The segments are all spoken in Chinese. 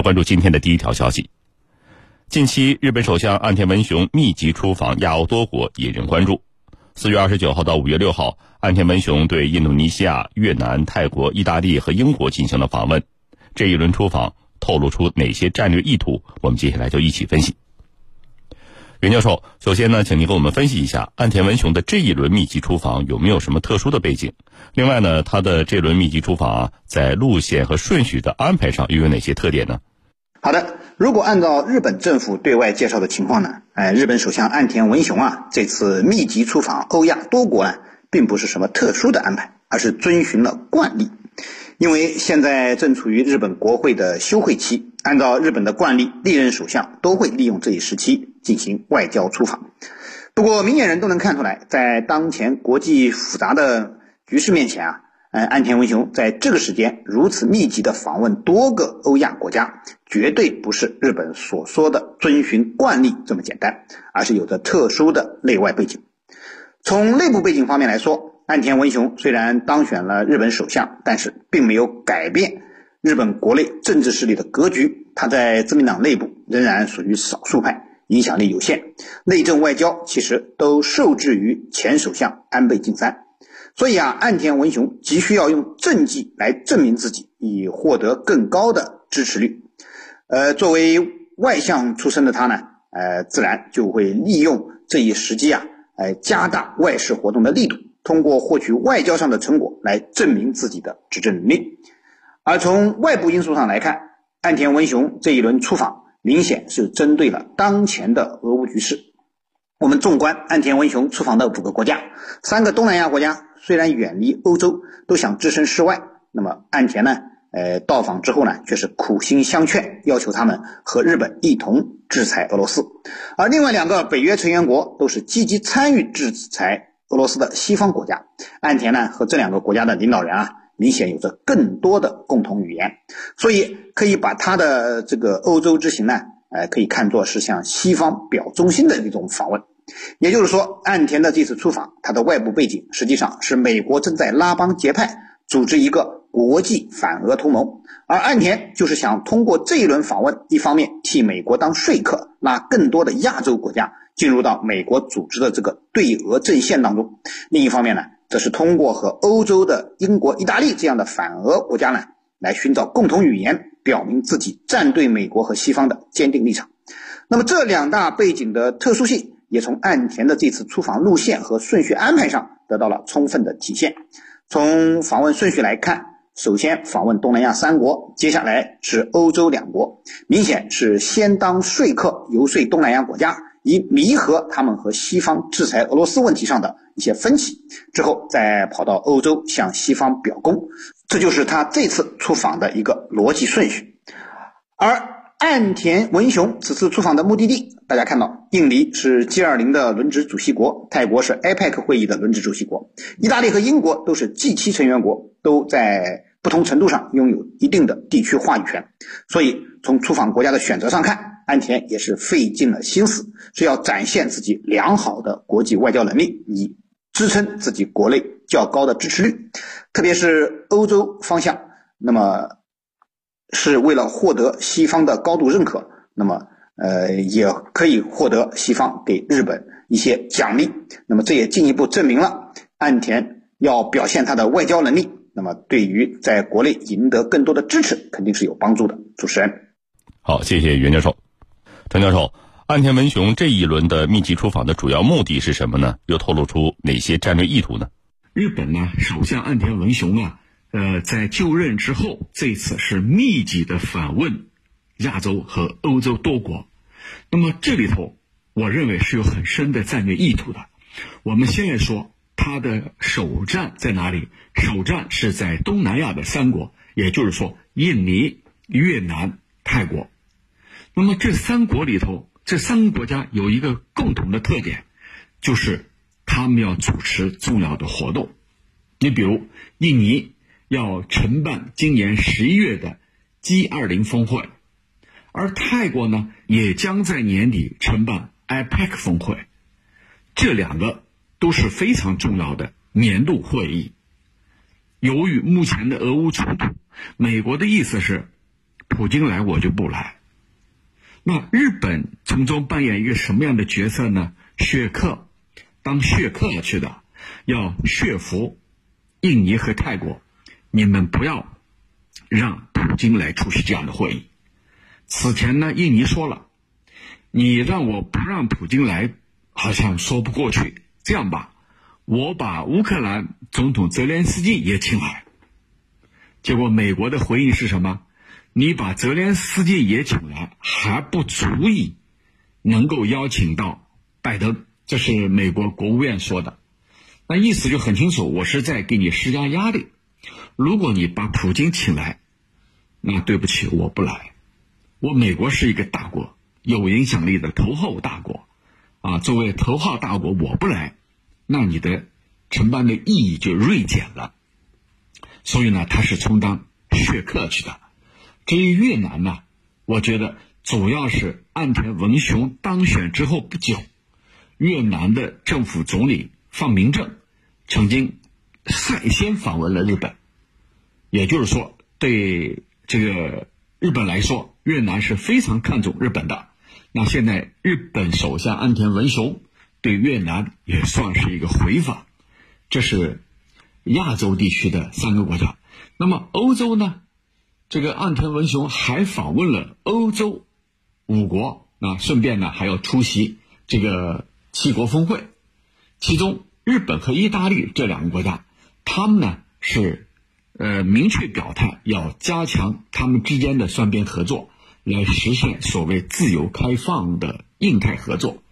来关注今天的第一条消息。近期，日本首相岸田文雄密集出访亚欧多国，引人关注。四月二十九号到五月六号，岸田文雄对印度尼西亚、越南、泰国、意大利和英国进行了访问。这一轮出访透露出哪些战略意图？我们接下来就一起分析。袁教授，首先呢，请您给我们分析一下岸田文雄的这一轮密集出访有没有什么特殊的背景？另外呢，他的这轮密集出访啊，在路线和顺序的安排上又有哪些特点呢？好的，如果按照日本政府对外介绍的情况呢，哎，日本首相岸田文雄啊，这次密集出访欧亚多国呢，并不是什么特殊的安排，而是遵循了惯例。因为现在正处于日本国会的休会期，按照日本的惯例，历任首相都会利用这一时期进行外交出访。不过，明眼人都能看出来，在当前国际复杂的局势面前啊。呃，岸田文雄在这个时间如此密集的访问多个欧亚国家，绝对不是日本所说的遵循惯例这么简单，而是有着特殊的内外背景。从内部背景方面来说，岸田文雄虽然当选了日本首相，但是并没有改变日本国内政治势力的格局。他在自民党内部仍然属于少数派，影响力有限，内政外交其实都受制于前首相安倍晋三。所以啊，岸田文雄急需要用政绩来证明自己，以获得更高的支持率。呃，作为外相出身的他呢，呃，自然就会利用这一时机啊，来加大外事活动的力度，通过获取外交上的成果来证明自己的执政能力。而从外部因素上来看，岸田文雄这一轮出访明显是针对了当前的俄乌局势。我们纵观岸田文雄出访的五个国家，三个东南亚国家虽然远离欧洲，都想置身事外。那么岸田呢？呃，到访之后呢，却是苦心相劝，要求他们和日本一同制裁俄罗斯。而另外两个北约成员国都是积极参与制裁俄罗斯的西方国家。岸田呢，和这两个国家的领导人啊，明显有着更多的共同语言，所以可以把他的这个欧洲之行呢，呃，可以看作是向西方表忠心的一种访问。也就是说，岸田的这次出访，他的外部背景实际上是美国正在拉帮结派，组织一个国际反俄同盟，而岸田就是想通过这一轮访问，一方面替美国当说客，拉更多的亚洲国家进入到美国组织的这个对俄阵线当中；另一方面呢，则是通过和欧洲的英国、意大利这样的反俄国家呢，来寻找共同语言，表明自己站队美国和西方的坚定立场。那么这两大背景的特殊性。也从岸田的这次出访路线和顺序安排上得到了充分的体现。从访问顺序来看，首先访问东南亚三国，接下来是欧洲两国，明显是先当说客游说东南亚国家，以弥合他们和西方制裁俄罗斯问题上的一些分歧，之后再跑到欧洲向西方表功，这就是他这次出访的一个逻辑顺序。而岸田文雄此次出访的目的地，大家看到，印尼是 G20 的轮值主席国，泰国是 APEC 会议的轮值主席国，意大利和英国都是 G7 成员国，都在不同程度上拥有一定的地区话语权。所以，从出访国家的选择上看，岸田也是费尽了心思，是要展现自己良好的国际外交能力，以支撑自己国内较高的支持率，特别是欧洲方向。那么。是为了获得西方的高度认可，那么呃也可以获得西方给日本一些奖励，那么这也进一步证明了岸田要表现他的外交能力，那么对于在国内赢得更多的支持肯定是有帮助的。主持人，好，谢谢袁教授。陈教授，岸田文雄这一轮的密集出访的主要目的是什么呢？又透露出哪些战略意图呢？日本呢，首相岸田文雄啊。呃，在就任之后，这次是密集的访问亚洲和欧洲多国。那么这里头，我认为是有很深的战略意图的。我们先来说他的首战在哪里？首战是在东南亚的三国，也就是说印尼、越南、泰国。那么这三国里头，这三个国家有一个共同的特点，就是他们要主持重要的活动。你比如印尼。要承办今年十一月的 G 二零峰会，而泰国呢也将在年底承办 IPEC 峰会，这两个都是非常重要的年度会议。由于目前的俄乌冲突，美国的意思是，普京来我就不来。那日本从中扮演一个什么样的角色呢？说客，当说客去的，要说服印尼和泰国，你们不要让普京来出席这样的会议。此前呢，印尼说了，你让我不让普京来，好像说不过去。这样吧，我把乌克兰总统泽连斯基也请来。结果美国的回应是什么？你把泽连斯基也请来，还不足以能够邀请到拜登，这是美国国务院说的。那意思就很清楚，我是在给你施加压力。如果你把普京请来，那对不起，我不来。我美国是一个大国，有影响力的头号大国，啊，作为头号大国，我不来，那你的承办的意义就锐减了。所以呢，他是充当说客去的。至于越南呢，我觉得主要是岸田文雄当选之后不久，越南的政府总理范明正曾经率先访问了日本，也就是说，对这个日本来说，越南是非常看重日本的。那现在日本首相岸田文雄对越南也算是一个回访，这是亚洲地区的三个国家。那么欧洲呢？这个岸田文雄还访问了欧洲五国啊，顺便呢还要出席这个七国峰会。其中，日本和意大利这两个国家，他们呢是呃明确表态要加强他们之间的双边合作，来实现所谓自由开放的印太合作。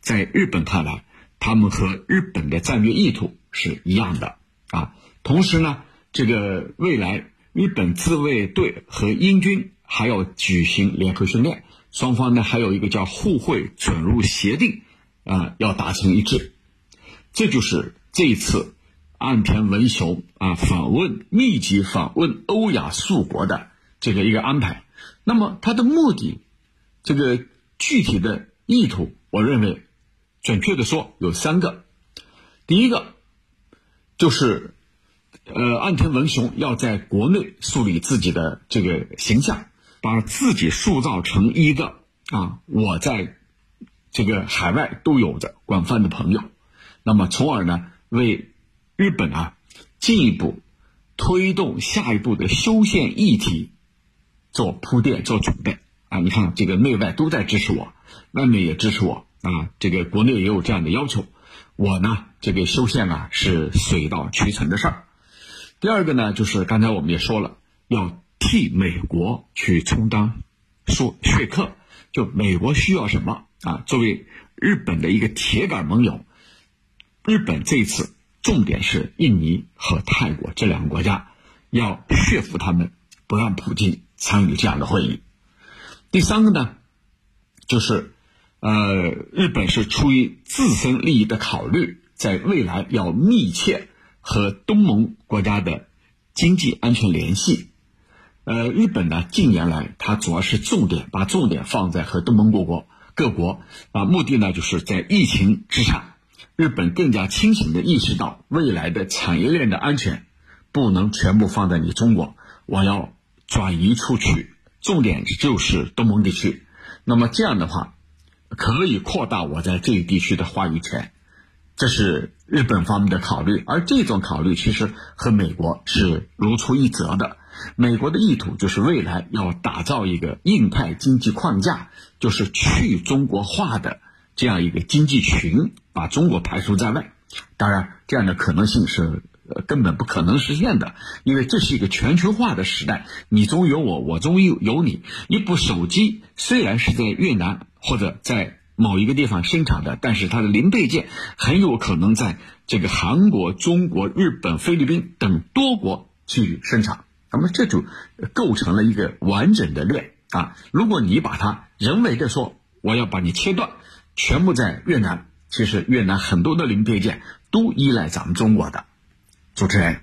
在日本看来，他们和日本的战略意图是一样的啊。同时呢，这个未来。日本自卫队和英军还要举行联合训练，双方呢还有一个叫互惠准入协定，啊，要达成一致。这就是这一次岸田文雄啊访问密集访问欧亚数国的这个一个安排。那么他的目的，这个具体的意图，我认为准确的说有三个。第一个就是。呃，岸田文雄要在国内树立自己的这个形象，把自己塑造成一个啊，我在这个海外都有着广泛的朋友，那么从而呢，为日本啊进一步推动下一步的修宪议题做铺垫、做准备啊。你看，这个内外都在支持我，外面也支持我啊，这个国内也有这样的要求，我呢，这个修宪啊是水到渠成的事儿。第二个呢，就是刚才我们也说了，要替美国去充当说说客，就美国需要什么啊？作为日本的一个铁杆盟友，日本这一次重点是印尼和泰国这两个国家，要说服他们不让普京参与这样的会议。第三个呢，就是呃，日本是出于自身利益的考虑，在未来要密切。和东盟国家的经济安全联系，呃，日本呢近年来它主要是重点把重点放在和东盟各国各国啊，目的呢就是在疫情之下，日本更加清醒的意识到未来的产业链的安全不能全部放在你中国，我要转移出去，重点就是东盟地区，那么这样的话可以扩大我在这一地区的话语权。这是日本方面的考虑，而这种考虑其实和美国是如出一辙的。美国的意图就是未来要打造一个印太经济框架，就是去中国化的这样一个经济群，把中国排除在外。当然，这样的可能性是根本不可能实现的，因为这是一个全球化的时代，你中有我，我中有有你。一部手机虽然是在越南或者在。某一个地方生产的，但是它的零配件很有可能在这个韩国、中国、日本、菲律宾等多国去生产，那么这就构成了一个完整的链啊！如果你把它人为的说，我要把你切断，全部在越南，其实越南很多的零配件都依赖咱们中国的。主持人，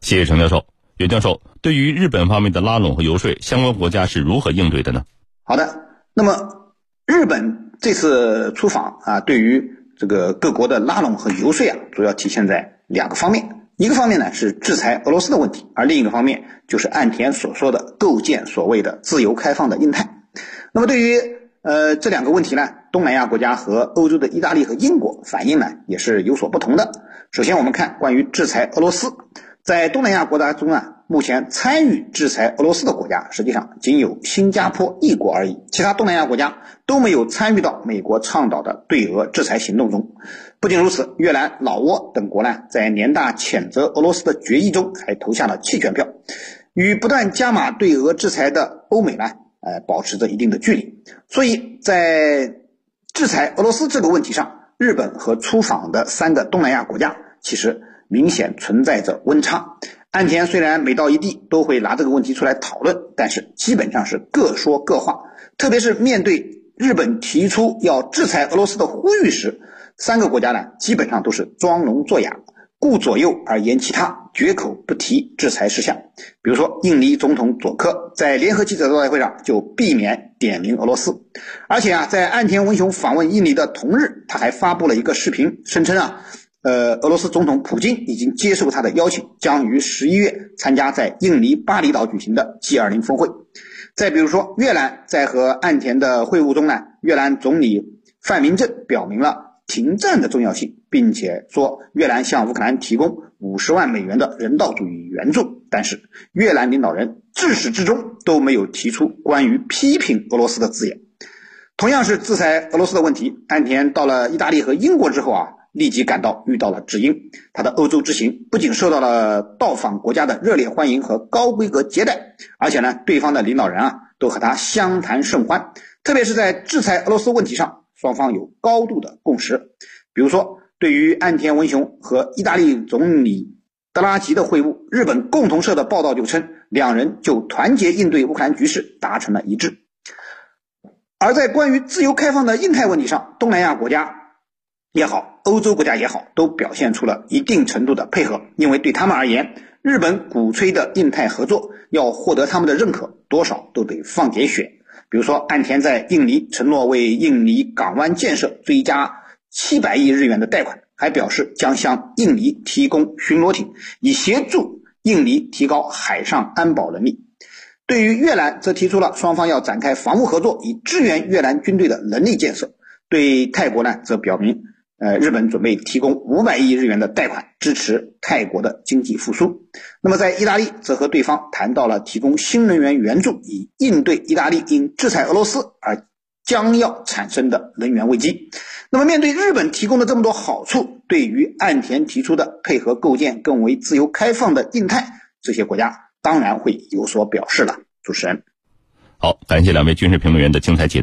谢谢程教授。袁教授，对于日本方面的拉拢和游说，相关国家是如何应对的呢？好的，那么日本。这次出访啊，对于这个各国的拉拢和游说啊，主要体现在两个方面一个方面呢是制裁俄罗斯的问题，而另一个方面就是岸田所说的构建所谓的自由开放的印太。那么对于呃这两个问题呢，东南亚国家和欧洲的意大利和英国反应呢也是有所不同的。首先我们看关于制裁俄罗斯，在东南亚国家中啊。目前参与制裁俄罗斯的国家，实际上仅有新加坡一国而已，其他东南亚国家都没有参与到美国倡导的对俄制裁行动中。不仅如此，越南、老挝等国呢，在联大谴责俄罗斯的决议中还投下了弃权票，与不断加码对俄制裁的欧美呢，呃，保持着一定的距离。所以在制裁俄罗斯这个问题上，日本和出访的三个东南亚国家其实明显存在着温差。岸田虽然每到一地都会拿这个问题出来讨论，但是基本上是各说各话。特别是面对日本提出要制裁俄罗斯的呼吁时，三个国家呢基本上都是装聋作哑，顾左右而言其他，绝口不提制裁事项。比如说，印尼总统佐科在联合记者招待会上就避免点名俄罗斯，而且啊，在岸田文雄访问印尼的同日，他还发布了一个视频，声称啊。呃，俄罗斯总统普京已经接受他的邀请，将于十一月参加在印尼巴厘岛举行的 G20 峰会。再比如说，越南在和岸田的会晤中呢，越南总理范明政表明了停战的重要性，并且说越南向乌克兰提供五十万美元的人道主义援助。但是，越南领导人自始至终都没有提出关于批评俄罗斯的字眼。同样是制裁俄罗斯的问题，岸田到了意大利和英国之后啊。立即感到遇到了知音，他的欧洲之行不仅受到了到访国家的热烈欢迎和高规格接待，而且呢，对方的领导人啊都和他相谈甚欢。特别是在制裁俄罗斯问题上，双方有高度的共识。比如说，对于岸田文雄和意大利总理德拉吉的会晤，日本共同社的报道就称，两人就团结应对乌克兰局势达成了一致。而在关于自由开放的印太问题上，东南亚国家。也好，欧洲国家也好，都表现出了一定程度的配合，因为对他们而言，日本鼓吹的印太合作要获得他们的认可，多少都得放点血。比如说，岸田在印尼承诺为印尼港湾建设追加七百亿日元的贷款，还表示将向印尼提供巡逻艇，以协助印尼提高海上安保能力。对于越南，则提出了双方要展开防务合作，以支援越南军队的能力建设。对泰国呢，则表明。呃，日本准备提供五百亿日元的贷款支持泰国的经济复苏。那么，在意大利则和对方谈到了提供新能源援助，以应对意大利因制裁俄罗斯而将要产生的能源危机。那么，面对日本提供的这么多好处，对于岸田提出的配合构建更为自由开放的印太，这些国家当然会有所表示了。主持人，好，感谢两位军事评论员的精彩解读。